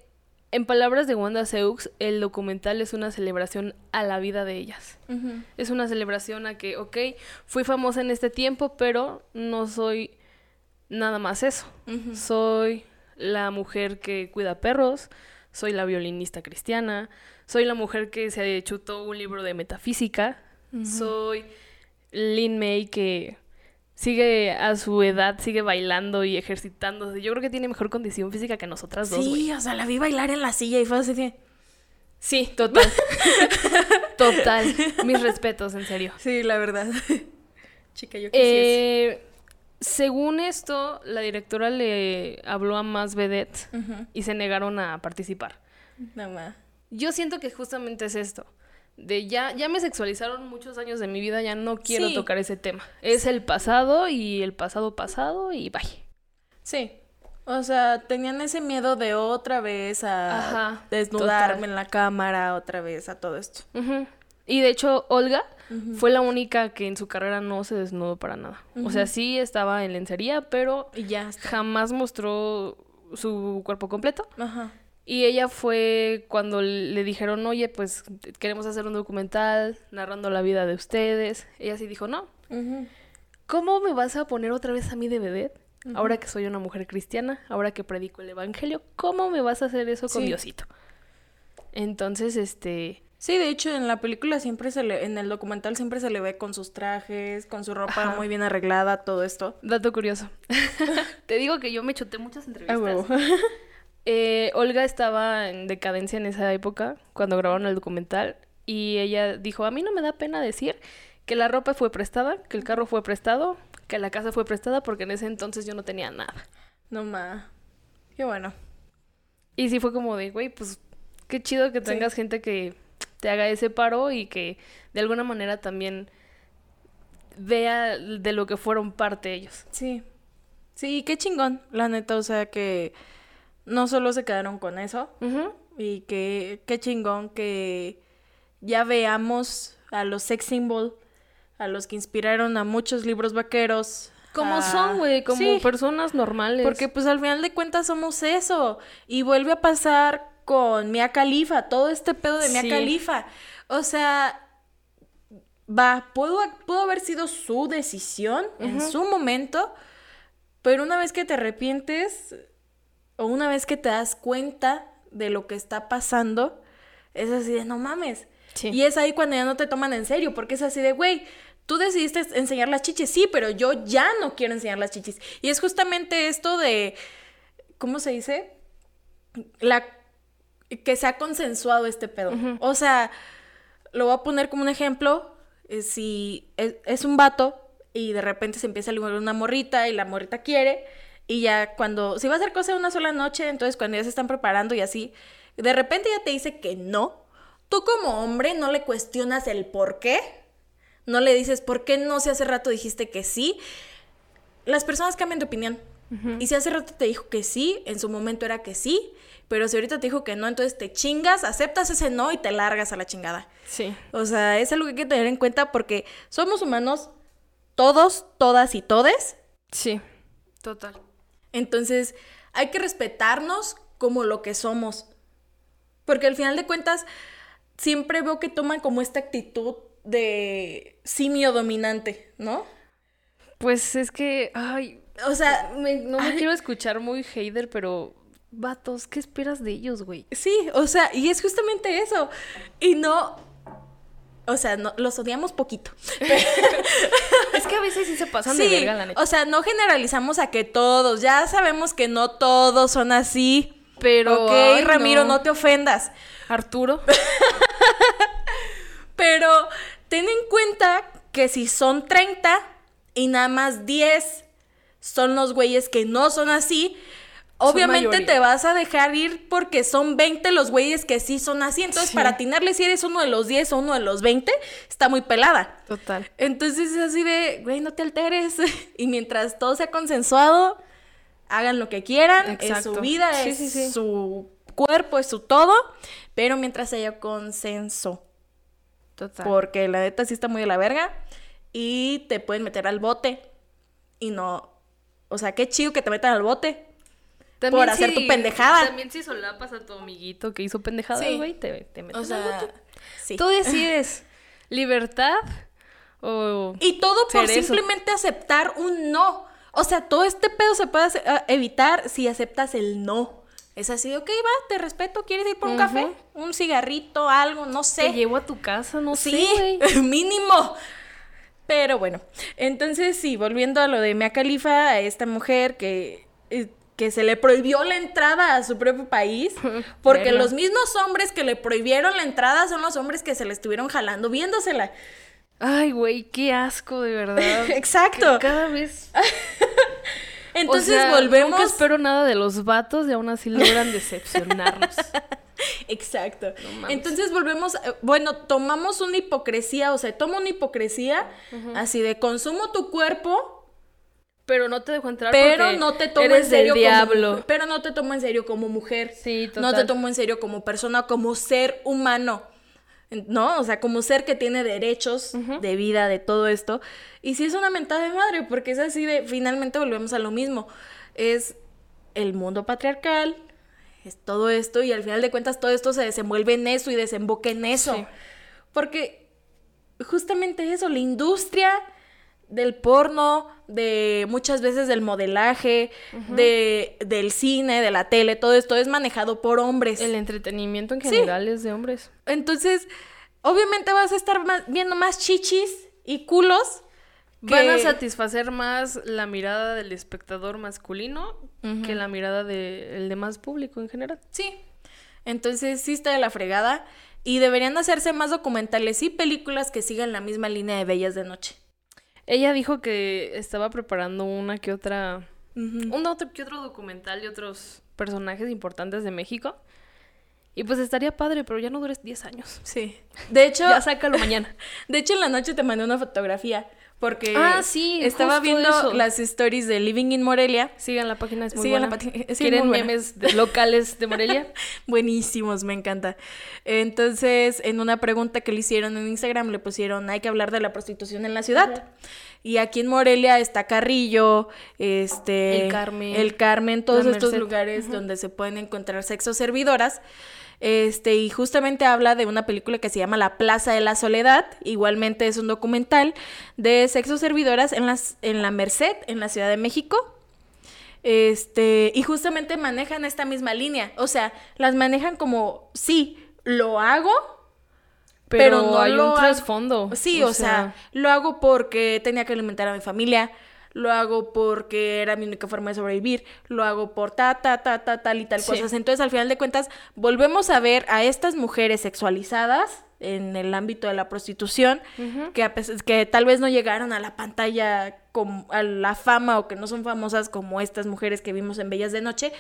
en palabras de Wanda Seux, el documental es una celebración a la vida de ellas. Es una celebración a que, ok, fui famosa en este tiempo, pero no soy nada más eso. Soy la mujer que cuida perros, soy la violinista cristiana, soy la mujer que se chutó un libro de metafísica, soy Lin May que sigue a su edad, sigue bailando y ejercitándose. Yo creo que tiene mejor condición física que nosotras dos. Sí, o sea, la vi bailar en la silla y fue así de... Sí, total. total. Mis respetos, en serio. Sí, la verdad. Chica, yo Eh, según esto, la directora le habló a más vedettes y se negaron a participar. Nada más. Yo siento que justamente es esto. De ya, ya me sexualizaron muchos años de mi vida, ya no quiero Sí. tocar ese tema. Es el pasado y el pasado pasado y bye. Sí. O sea, tenían ese miedo de otra vez a Ajá, desnudarme total. en la cámara, otra vez a todo esto. Y de hecho, Olga fue la única que en su carrera no se desnudó para nada. O sea, sí estaba en lencería, pero Y ya está. jamás mostró su cuerpo completo. Ajá. Y ella fue cuando le dijeron, oye, pues queremos hacer un documental narrando la vida de ustedes. Ella sí dijo, no. ¿Cómo me vas a poner otra vez a mí de vedette? Ahora que soy una mujer cristiana, ahora que predico el evangelio, ¿cómo me vas a hacer eso con Sí. Diosito? Entonces, este, Sí, de hecho, en la película siempre se le, en el documental siempre se le ve con sus trajes, con su ropa Ajá. muy bien arreglada, todo esto. dato curioso. Te digo que yo me chuté muchas entrevistas. Eh, Olga estaba en decadencia en esa época, cuando grabaron el documental, y ella dijo, a mí no me da pena decir que la ropa fue prestada, que el carro fue prestado, que la casa fue prestada, porque en ese entonces yo no tenía nada. No ma. Qué bueno. Y sí fue como de, güey, pues qué chido que tengas gente que te haga ese paro y que de alguna manera también vea de lo que fueron parte ellos. Sí. Sí, qué chingón, la neta, o sea que no solo se quedaron con eso y que qué chingón que ya veamos a los sex symbol, a los que inspiraron a muchos libros vaqueros. Como a- son, güey, como Sí, personas normales. porque pues al final de cuentas somos eso. Y vuelve a pasar con Mia Khalifa, todo este pedo de Mia Sí. Khalifa. O sea, va, pudo, pudo haber sido su decisión en su momento, pero una vez que te arrepientes o una vez que te das cuenta de lo que está pasando, es así de no mames. Sí. Y es ahí cuando ya no te toman en serio, porque es así de, güey, tú decidiste enseñar las chichis, sí, pero yo ya no quiero enseñar las chichis. Y es justamente esto de, ¿cómo se dice? La que se ha consensuado este pedo. O sea, lo voy a poner como un ejemplo. eh, Si es, es un vato y de repente se empieza a ligar una morrita y la morrita quiere, y ya cuando, si va a hacer cosa una sola noche, entonces cuando ya se están preparando y así, de repente ya te dice que no, tú como hombre no le cuestionas el por qué, no le dices por qué no si hace rato dijiste que sí. Las personas cambian de opinión. Y si hace rato te dijo que sí, en su momento era que sí, pero si ahorita te dijo que no, entonces te chingas, aceptas ese no y te largas a la chingada. Sí. O sea, es algo que hay que tener en cuenta porque somos humanos, todos, todas y todes. Sí. Total. Entonces, hay que respetarnos como lo que somos. Porque al final de cuentas, siempre veo que toman como esta actitud de simio dominante, ¿no? Pues es que, ay, O sea, me- no me ay, quiero escuchar muy hater, pero vatos, ¿qué esperas de ellos, güey? Sí, o sea, y es justamente eso. Y no. O sea, no, los odiamos poquito. Es que a veces sí se pasan sí, de verga, la neta. o sea, no generalizamos a que todos. Ya sabemos que no todos son así. Pero, Ok, ay, Ramiro, no. no te ofendas. Arturo. Pero ten en cuenta que si son 30 y nada más 10 son los güeyes que no son así, obviamente te vas a dejar ir porque son 20 los güeyes que sí son así. Entonces, Sí. para atinarle si eres uno de los 10 o uno de los 20, está muy pelada. Total. Entonces es así de, güey, no te alteres. y mientras todo sea consensuado, hagan lo que quieran. Es Exacto. su vida, Sí, es sí. su cuerpo, es su todo. Pero mientras haya consenso. Total. Porque la neta sí está muy de la verga. Y te pueden meter al bote. Y no. O sea, qué chido que te metan al bote. Por hacer tu pendejada. También si solapas a tu amiguito que hizo pendejada, Sí. güey, te, te meten O sea, sí. Tú decides libertad o... Y todo por simplemente aceptar un no. O sea, todo este pedo se puede hace- a- evitar si aceptas el no. Es así, ok, va, te respeto, ¿quieres ir por un café? Un cigarrito, algo, no sé. Te llevo a tu casa, no Sí, sé, güey. mínimo. Pero bueno, entonces sí, volviendo a lo de Mia Khalifa, a esta mujer que, eh, que se le prohibió la entrada a su propio país, porque los mismos hombres que le prohibieron la entrada son los hombres que se le estuvieron jalando viéndosela. Ay, güey, qué asco, de verdad. Exacto. Cada vez... Entonces o sea, volvemos. Nunca espero nada de los vatos y aún así logran decepcionarnos. Exacto. mames. Entonces volvemos, eh, bueno, tomamos una hipocresía, o sea, toma una hipocresía así de consumo tu cuerpo, Pero no te dejo entrar pero no te tomo eres en serio del como diablo. mu- pero no te tomo en serio como mujer. Sí, No te total. tomo en serio como persona, como ser humano. ¿No? O sea, como ser que tiene derechos de vida, de todo esto. Y sí es una mentada de madre, porque es así de, finalmente volvemos a lo mismo. Es el mundo patriarcal, es todo esto, y al final de cuentas todo esto se desenvuelve en eso y desemboca en eso. Sí. Porque justamente eso, la industria del porno, de muchas veces del modelaje, de, del cine, de la tele, todo esto es manejado por hombres. El entretenimiento en Sí. general es de hombres. Entonces, obviamente vas a estar más- viendo más chichis y culos. que- Van a satisfacer más la mirada del espectador masculino que la mirada del demás público en general. Sí. Entonces sí está de la fregada. Y deberían hacerse más documentales y películas que sigan la misma línea de Bellas de Noche. Ella dijo que estaba preparando una que otra, un otro que otro documental de otros personajes importantes de México. Y pues estaría padre, pero ya no dures 10 años. Sí. De hecho, Ya sácalo mañana. de hecho en la noche te mandé una fotografía Porque Ah, sí, estaba viendo eso. las stories de Living in Morelia. Sigan la página, es muy Sigan la buena. es ¿Quieren muy buena. memes de- locales de Morelia? Buenísimos, me encanta. Entonces, en una pregunta que le hicieron en Instagram, le pusieron, hay que hablar de la prostitución en la ciudad. Y aquí en Morelia está Carrillo, este... El Carmen, El Carmen, todos La estos lugares donde se pueden encontrar sexo servidoras. Este, y justamente habla de una película que se llama La Plaza de la Soledad. Igualmente es un documental de sexo servidoras en, las, en la Merced, en la Ciudad de México. Este, y justamente manejan esta misma línea. O sea, las manejan como, sí, lo hago, Pero, Pero no hay lo un trasfondo. Sí, o, sea, lo hago porque tenía que alimentar a mi familia, lo hago porque era mi única forma de sobrevivir, lo hago por ta, ta, ta, ta, tal y tal Sí. cosas. Entonces, al final de cuentas, volvemos a ver a estas mujeres sexualizadas en el ámbito de la prostitución, que, a pes- que tal vez no llegaron a la pantalla, como, a la fama o que no son famosas como estas mujeres que vimos en Bellas de Noche,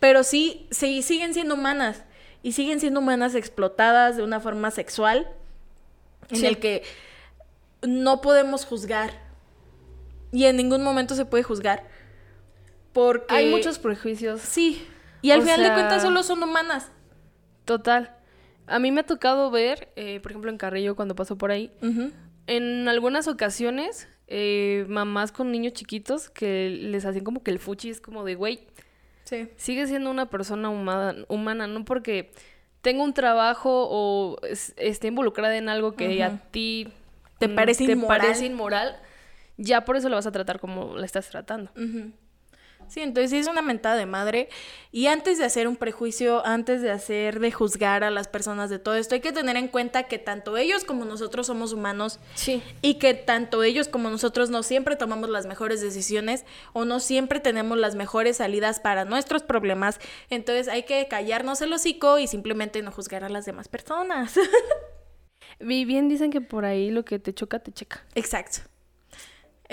pero sí, sí siguen siendo humanas y siguen siendo humanas explotadas de una forma sexual en el que no podemos juzgar y en ningún momento se puede juzgar porque Hay muchos prejuicios. sí y al O final de cuentas solo son humanas Total. A mí me ha tocado ver, eh, por ejemplo, en Carrillo, cuando paso por ahí, en algunas ocasiones, eh, mamás con niños chiquitos que les hacían como que el fuchi es como de, güey, sí sigue siendo una persona humana, humana no porque tenga un trabajo o es- esté involucrada en algo que a ti Te parece te inmoral. parece inmoral, ya por eso la vas a tratar como la estás tratando. Ujú. Sí, entonces es una mentada de madre. Y antes de hacer un prejuicio, antes de hacer, de juzgar a las personas de todo esto, hay que tener en cuenta que tanto ellos como nosotros somos humanos Sí. y que tanto ellos como nosotros no siempre tomamos las mejores decisiones o no siempre tenemos las mejores salidas para nuestros problemas. Entonces hay que callarnos el hocico y simplemente no juzgar a las demás personas. Y bien dicen que por ahí lo que te choca, te checa. Exacto.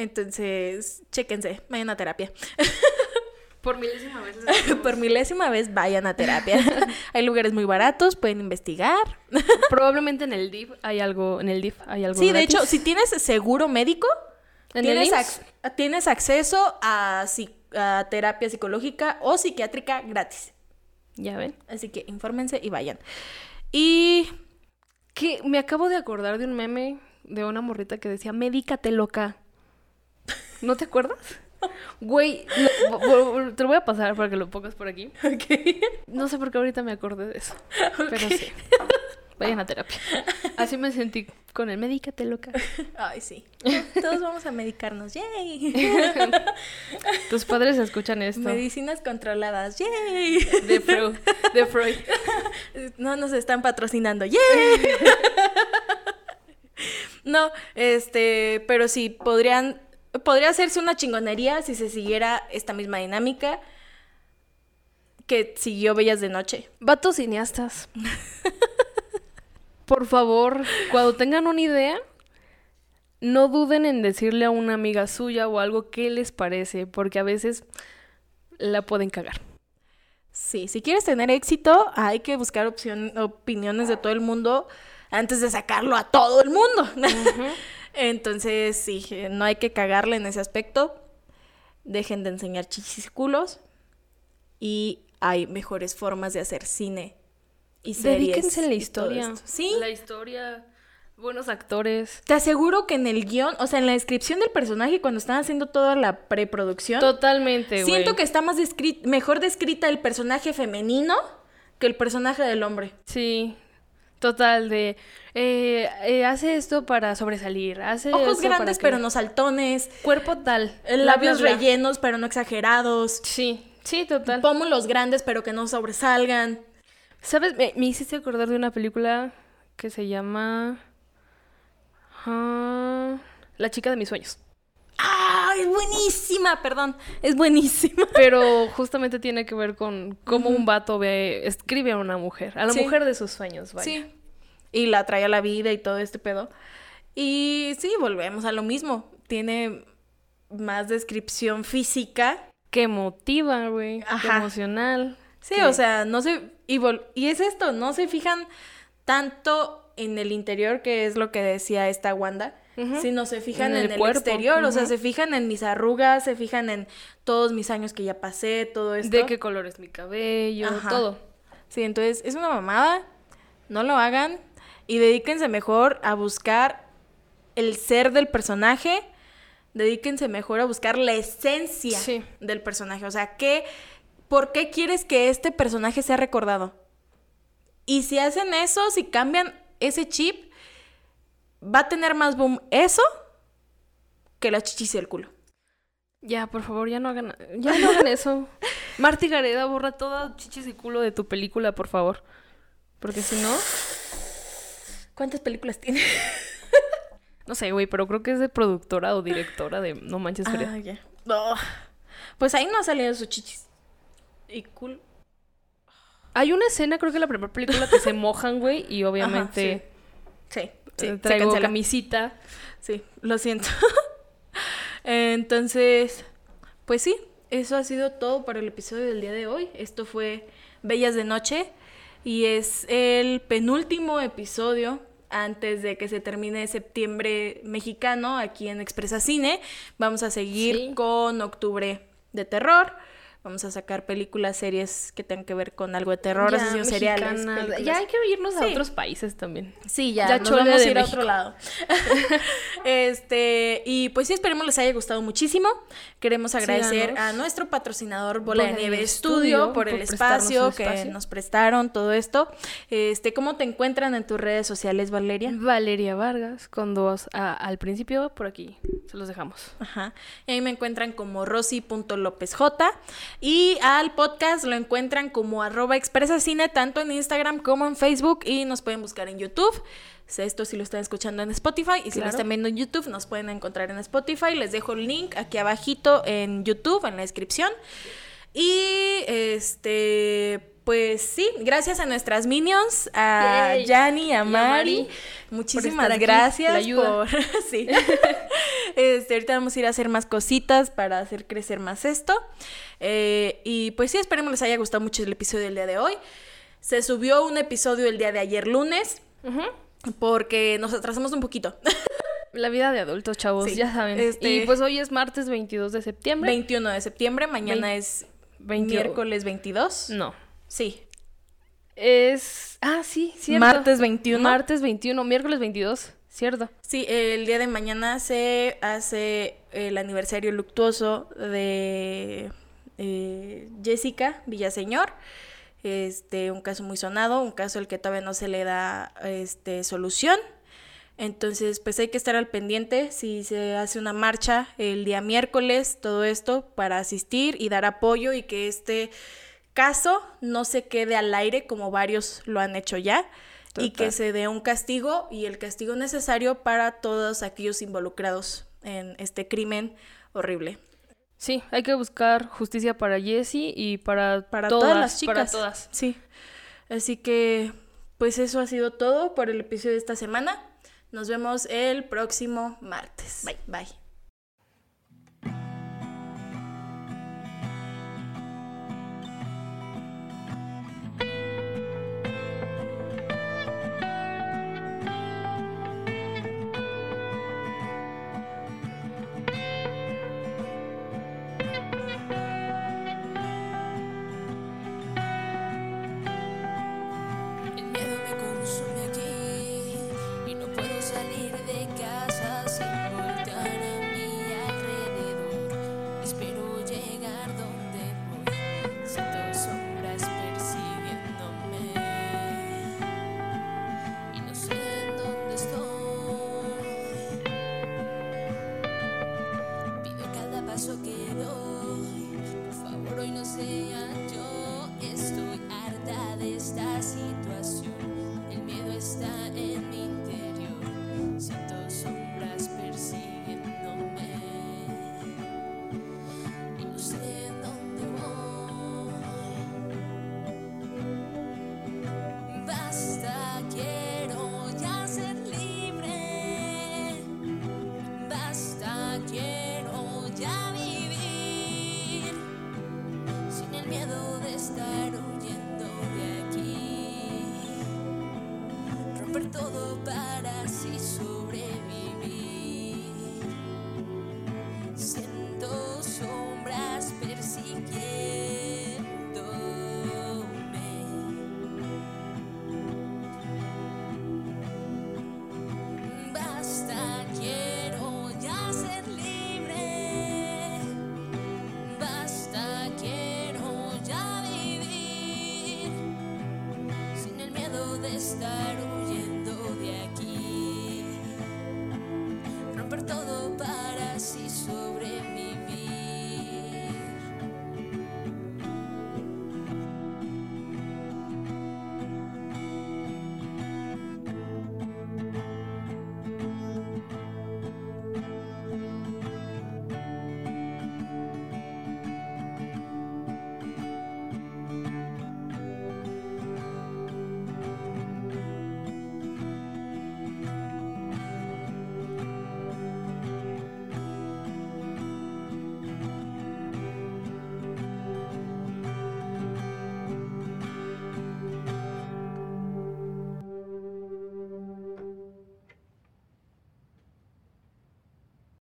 Entonces, chéquense, vayan a terapia. Por milésima vez. Por milésima vez vayan a terapia. hay lugares muy baratos, pueden investigar. Probablemente en el DIF hay algo, en el DIF hay algo Sí, de hecho, si tienes seguro médico, ¿En el tienes, ac- tienes acceso a, a terapia psicológica o psiquiátrica gratis. Ya ven. Así que infórmense y vayan. Y Que me acabo de acordar de un meme de una morrita que decía, médicate loca. ¿No te acuerdas? Güey, lo- te lo voy a pasar para que lo pongas por aquí. No sé por qué ahorita me acordé de eso. Pero sí. Vayan a terapia. Así me sentí con el médicate loca. Ay, sí. Todos vamos a medicarnos. ¡Yay! Tus padres escuchan esto. Medicinas controladas. ¡Yay! De Freud. De Freud. No nos están patrocinando. ¡Yay! No, este, pero sí, podrían, podría hacerse una chingonería si se siguiera esta misma dinámica que siguió Bellas de Noche. Vatos cineastas. Por favor, cuando tengan una idea, no duden en decirle a una amiga suya o algo qué les parece, porque a veces la pueden cagar. Sí, si quieres tener éxito, hay que buscar opción- opiniones de todo el mundo antes de sacarlo a todo el mundo. Entonces, sí, eh, no hay que cagarle en ese aspecto. Dejen de enseñar chichis y hay mejores formas de hacer cine y series. Dedíquense en la historia. Sí, La historia, buenos actores. te aseguro que en el guion, o sea, en la descripción del personaje, cuando están haciendo toda la preproducción, Totalmente, güey. siento que está más descri- mejor descrita el personaje femenino que el personaje del hombre. Sí. Total, de... eh, eh, hace esto para sobresalir. Hace Ojos esto para grandes, pero no saltones. Cuerpo tal. eh, bla, Labios bla, bla. rellenos, pero no exagerados. Sí, sí, total. Pómulos grandes, pero que no sobresalgan. ¿Sabes? Me, me hiciste acordar de una película que se llama... ah, La chica de mis sueños. ¡Ah! Es buenísima, perdón. Es buenísima. Pero justamente tiene que ver con cómo un vato ve, escribe a una mujer, a la Sí. mujer de sus sueños, vaya. Sí. Y la trae a la vida y todo este pedo. Y sí, volvemos a lo mismo. Tiene más descripción física. Que motiva, güey. emocional. Sí, que- o sea, no se... Y, vol- y es esto, no se fijan tanto en el interior, que es lo que decía esta Wanda, Ujú. sino se fijan En en, el el, cuerpo, exterior, o sea, se fijan en mis arrugas, se fijan en todos mis años que ya pasé, todo esto. De qué color es mi cabello, Ajá. todo. Sí, entonces es una mamada, no lo hagan y dedíquense mejor a buscar el ser del personaje, dedíquense mejor a buscar la esencia Sí. del personaje, o sea, ¿qué, ¿por qué quieres que este personaje sea recordado? Y si hacen eso, si cambian ese chip, va a tener más boom eso que la chichis y el culo. Ya, por favor, ya no hagan, ya no hagan eso. Marty Gareda, borra toda chichis y culo de tu película, por favor. Porque si no, ¿Cuántas películas tiene? no sé, güey, pero creo que es de productora o directora de No Manches Frida. Ah, ya. Pues ahí no ha salido sus chichis. Y culo. Hay una escena, creo que la primera película, que se mojan, güey, y obviamente Sí, eh, sí, se traigo camisita. Sí, lo siento. Entonces, pues sí, eso ha sido todo para el episodio del día de hoy. Esto fue Bellas de Noche y es el penúltimo episodio antes de que se termine septiembre mexicano aquí en Expresa Cine. Vamos a seguir Sí. con octubre de terror. Vamos a sacar películas, series que tengan que ver con algo de terror, asesinos seriales. Ya hay que irnos a otros países también. Sí, ya, Ya nos vamos a ir a otro lado. este, y pues sí, esperemos les haya gustado muchísimo. Queremos agradecer a nuestro patrocinador Bola, de Bola de Nieve Nieve Studio Studio, por el espacio que nos prestaron, todo esto. Este, ¿cómo te encuentran en tus redes sociales, Valeria? Valeria Vargas, con dos A al principio, por aquí. Se los dejamos. Ajá. Y ahí me encuentran como rosy.lopezj. Y al podcast lo encuentran como arroba expresacine, tanto en Instagram como en Facebook. Y nos pueden buscar en YouTube. Esto si lo están escuchando en Spotify. Y si lo están viendo en YouTube, nos pueden encontrar en Spotify. Les dejo el link aquí abajito en YouTube, en la descripción. Y este. Pues sí, gracias a nuestras minions, a. Yanni, a Mari. Muchísimas aquí, gracias la ayuda. por sí. Este, ahorita vamos a ir a hacer más cositas para hacer crecer más esto. Eh, y pues sí, esperemos les haya gustado mucho el episodio del día de hoy. Se subió un episodio el día de ayer lunes porque nos atrasamos un poquito. La vida de adultos, chavos, Sí, ya saben. este- Y pues hoy es martes 22 de septiembre. 21 de septiembre, mañana es 20 miércoles 22. No. Sí, Es. Ah, sí, cierto. martes 21. Martes 21, miércoles 22, cierto. Sí, el día de mañana se hace el aniversario luctuoso de eh, Jessica Villaseñor. Este, un caso muy sonado, un caso al que todavía no se le da este, solución. Entonces, pues hay que estar al pendiente si se hace una marcha el día miércoles, todo esto, para asistir y dar apoyo y que este caso no se quede al aire como varios lo han hecho ya y que se dé un castigo y el castigo necesario para todos aquellos involucrados en este crimen horrible. Sí, hay que buscar justicia para Jessie y para, Para todas, todas las chicas. Para todas. Sí. Así que, pues eso ha sido todo por el episodio de esta semana. Nos vemos el próximo martes. Bye. Bye.